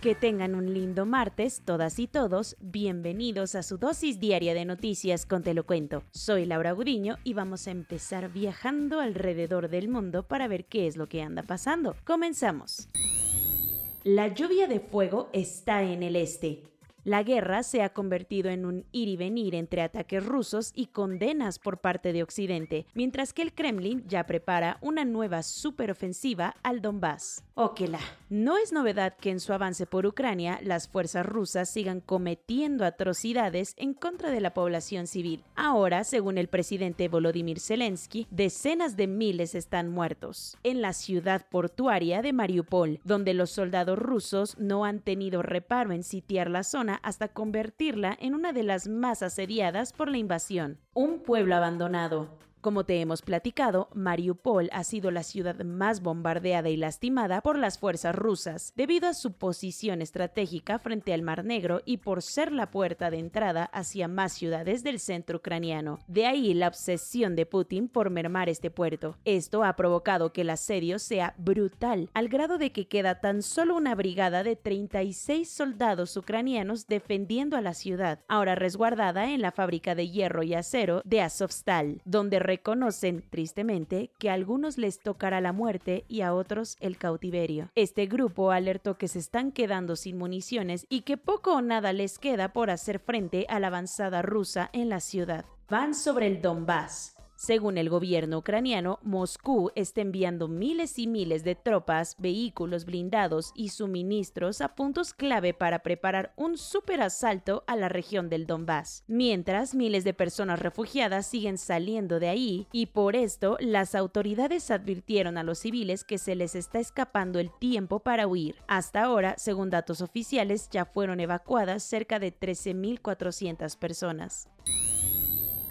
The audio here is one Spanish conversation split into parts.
Que tengan un lindo martes, todas y todos. Bienvenidos a su dosis diaria de noticias con Te lo cuento. Soy Laura Gudiño y vamos a empezar viajando alrededor del mundo para ver qué es lo que anda pasando. Comenzamos. La lluvia de fuego está en el este. La guerra se ha convertido en un ir y venir entre ataques rusos y condenas por parte de Occidente, mientras que el Kremlin ya prepara una nueva superofensiva al Donbass. Okela. No es novedad que en su avance por Ucrania las fuerzas rusas sigan cometiendo atrocidades en contra de la población civil. Ahora, según el presidente Volodymyr Zelensky, decenas de miles están muertos. En la ciudad portuaria de Mariupol, donde los soldados rusos no han tenido reparo en sitiar la zona hasta convertirla en una de las más asediadas por la invasión. Un pueblo abandonado, como te hemos platicado, Mariupol ha sido la ciudad más bombardeada y lastimada por las fuerzas rusas, debido a su posición estratégica frente al Mar Negro y por ser la puerta de entrada hacia más ciudades del centro ucraniano. De ahí la obsesión de Putin por mermar este puerto. Esto ha provocado que el asedio sea brutal, al grado de que queda tan solo una brigada de 36 soldados ucranianos defendiendo a la ciudad, ahora resguardada en la fábrica de hierro y acero de Azovstal, donde reconocen, tristemente, que a algunos les tocará la muerte y a otros el cautiverio. Este grupo alertó que se están quedando sin municiones y que poco o nada les queda por hacer frente a la avanzada rusa en la ciudad. Van sobre el Donbass, según el gobierno ucraniano, Moscú está enviando miles y miles de tropas, vehículos blindados y suministros a puntos clave para preparar un superasalto a la región del Donbass, mientras miles de personas refugiadas siguen saliendo de ahí y por esto las autoridades advirtieron a los civiles que se les está escapando el tiempo para huir. Hasta ahora, según datos oficiales, ya fueron evacuadas cerca de 13.400 personas.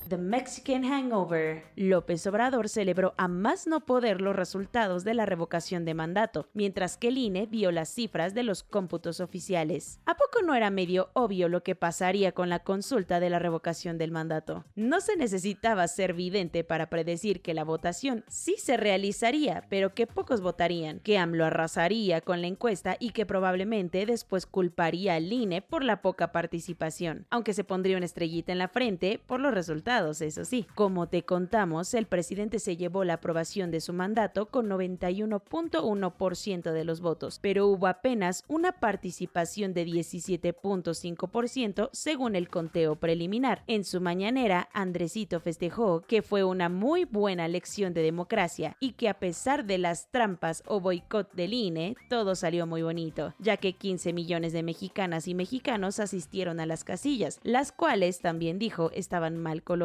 The Mexican Hangover. López Obrador celebró a más no poder los resultados de la revocación de mandato, mientras que el INE vio las cifras de los cómputos oficiales. ¿A poco no era medio obvio lo que pasaría con la consulta de la revocación del mandato? No se necesitaba ser vidente para predecir que la votación sí se realizaría, pero que pocos votarían, que AMLO arrasaría con la encuesta y que probablemente después culparía al INE por la poca participación, aunque se pondría una estrellita en la frente por los resultados eso sí. Como te contamos, el presidente se llevó la aprobación de su mandato con 91.1% de los votos, pero hubo apenas una participación de 17.5% según el conteo preliminar. En su mañanera, Andresito festejó que fue una muy buena lección de democracia y que a pesar de las trampas o boicot del INE, todo salió muy bonito, ya que 15 millones de mexicanas y mexicanos asistieron a las casillas, las cuales también dijo estaban mal colocadas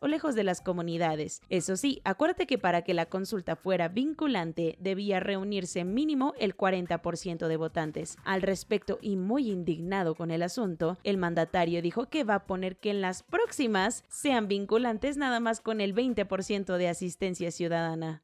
o lejos de las comunidades. Eso sí, acuérdate que para que la consulta fuera vinculante debía reunirse mínimo el 40% de votantes. Al respecto y muy indignado con el asunto, el mandatario dijo que va a poner que en las próximas sean vinculantes nada más con el 20% de asistencia ciudadana.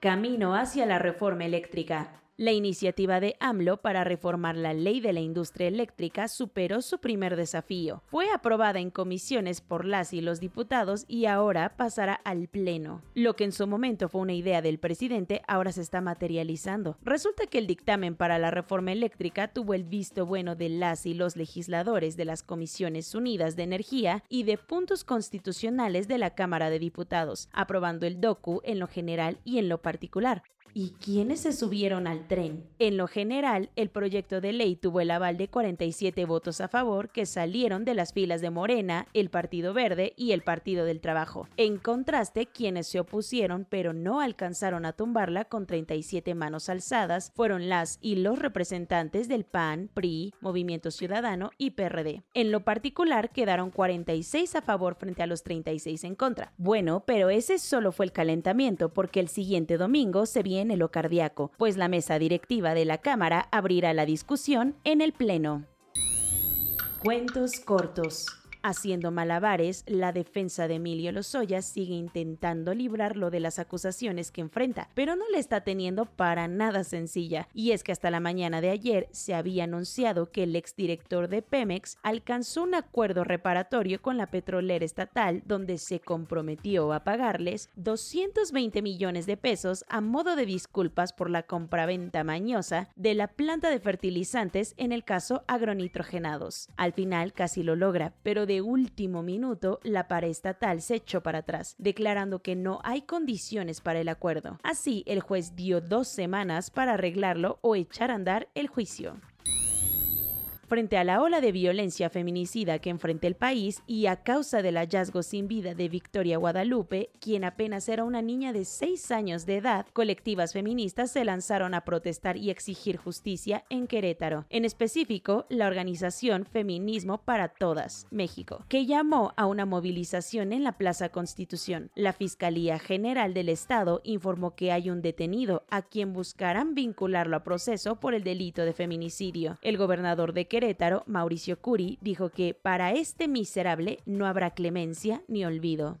Camino hacia la reforma eléctrica. La iniciativa de AMLO para reformar la ley de la industria eléctrica superó su primer desafío. Fue aprobada en comisiones por las y los diputados y ahora pasará al Pleno. Lo que en su momento fue una idea del presidente ahora se está materializando. Resulta que el dictamen para la reforma eléctrica tuvo el visto bueno de las y los legisladores de las Comisiones Unidas de Energía y de puntos constitucionales de la Cámara de Diputados, aprobando el DOCU en lo general y en lo particular. ¿Y quiénes se subieron al tren? En lo general, el proyecto de ley tuvo el aval de 47 votos a favor que salieron de las filas de Morena, el Partido Verde y el Partido del Trabajo. En contraste, quienes se opusieron pero no alcanzaron a tumbarla con 37 manos alzadas fueron las y los representantes del PAN, PRI, Movimiento Ciudadano y PRD. En lo particular, quedaron 46 a favor frente a los 36 en contra. Bueno, pero ese solo fue el calentamiento porque el siguiente domingo se viene lo cardíaco, pues la mesa directiva de la Cámara abrirá la discusión en el Pleno. Cuentos cortos. Haciendo malabares, la defensa de Emilio Lozoya sigue intentando librarlo de las acusaciones que enfrenta, pero no le está teniendo para nada sencilla. Y es que hasta la mañana de ayer se había anunciado que el exdirector de Pemex alcanzó un acuerdo reparatorio con la petrolera estatal donde se comprometió a pagarles 220 millones de pesos a modo de disculpas por la compraventa mañosa de la planta de fertilizantes en el caso agronitrogenados. Al final casi lo logra, pero de último minuto, la paraestatal se echó para atrás, declarando que no hay condiciones para el acuerdo. Así, el juez dio dos semanas para arreglarlo o echar a andar el juicio frente a la ola de violencia feminicida que enfrenta el país y a causa del hallazgo sin vida de Victoria Guadalupe, quien apenas era una niña de 6 años de edad, colectivas feministas se lanzaron a protestar y exigir justicia en Querétaro, en específico la organización Feminismo para Todas, México, que llamó a una movilización en la Plaza Constitución. La Fiscalía General del Estado informó que hay un detenido a quien buscarán vincularlo a proceso por el delito de feminicidio. El gobernador de Querétaro Mauricio Curi, dijo que para este miserable no habrá clemencia ni olvido.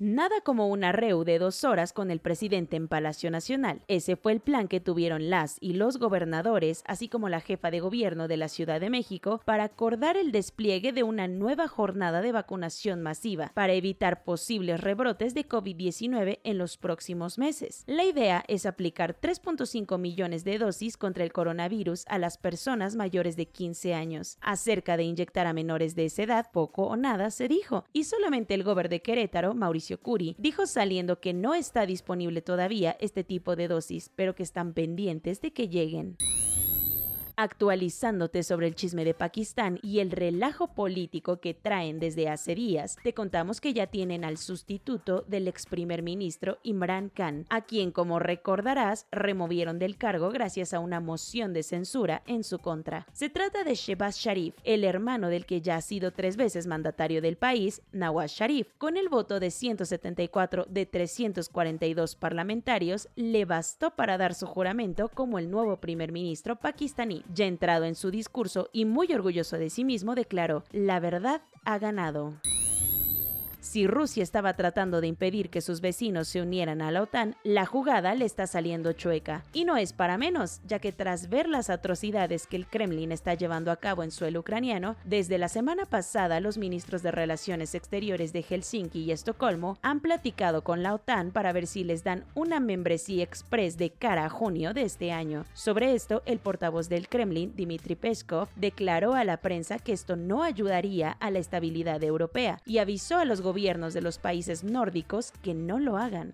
Nada como una reu de dos horas con el presidente en Palacio Nacional. Ese fue el plan que tuvieron las y los gobernadores, así como la jefa de gobierno de la Ciudad de México, para acordar el despliegue de una nueva jornada de vacunación masiva para evitar posibles rebrotes de COVID-19 en los próximos meses. La idea es aplicar 3.5 millones de dosis contra el coronavirus a las personas mayores de 15 años. Acerca de inyectar a menores de esa edad, poco o nada se dijo, y solamente el gobernador de Querétaro, Mauricio Curi, dijo saliendo que no está disponible todavía este tipo de dosis, pero que están pendientes de que lleguen actualizándote sobre el chisme de Pakistán y el relajo político que traen desde hace días, te contamos que ya tienen al sustituto del ex primer ministro Imran Khan, a quien, como recordarás, removieron del cargo gracias a una moción de censura en su contra. Se trata de Shehbaz Sharif, el hermano del que ya ha sido tres veces mandatario del país, Nawaz Sharif. Con el voto de 174 de 342 parlamentarios, le bastó para dar su juramento como el nuevo primer ministro pakistaní. Ya entrado en su discurso y muy orgulloso de sí mismo, declaró, la verdad ha ganado. Si Rusia estaba tratando de impedir que sus vecinos se unieran a la OTAN, la jugada le está saliendo chueca. Y no es para menos, ya que tras ver las atrocidades que el Kremlin está llevando a cabo en suelo ucraniano, desde la semana pasada los ministros de Relaciones Exteriores de Helsinki y Estocolmo han platicado con la OTAN para ver si les dan una membresía express de cara a junio de este año. Sobre esto, el portavoz del Kremlin, Dmitry Peskov, declaró a la prensa que esto no ayudaría a la estabilidad europea y avisó a los gobiernos de los países nórdicos que no lo hagan.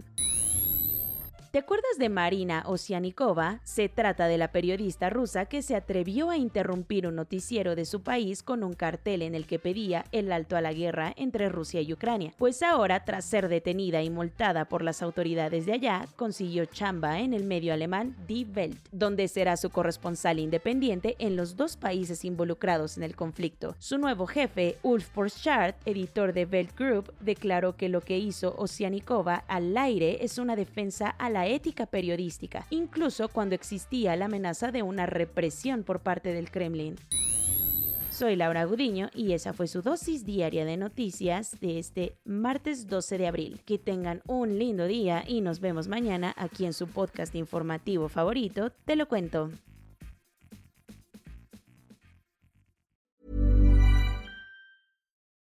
¿Te acuerdas de Marina Osianikova? Se trata de la periodista rusa que se atrevió a interrumpir un noticiero de su país con un cartel en el que pedía el alto a la guerra entre Rusia y Ucrania. Pues ahora, tras ser detenida y multada por las autoridades de allá, consiguió chamba en el medio alemán Die Welt, donde será su corresponsal independiente en los dos países involucrados en el conflicto. Su nuevo jefe, Ulf Borchardt, editor de Welt Group, declaró que lo que hizo Osianikova al aire es una defensa a ética periodística, incluso cuando existía la amenaza de una represión por parte del Kremlin. Soy Laura Gudiño y esa fue su dosis diaria de noticias de este martes 12 de abril. Que tengan un lindo día y nos vemos mañana aquí en su podcast informativo favorito, Te lo cuento.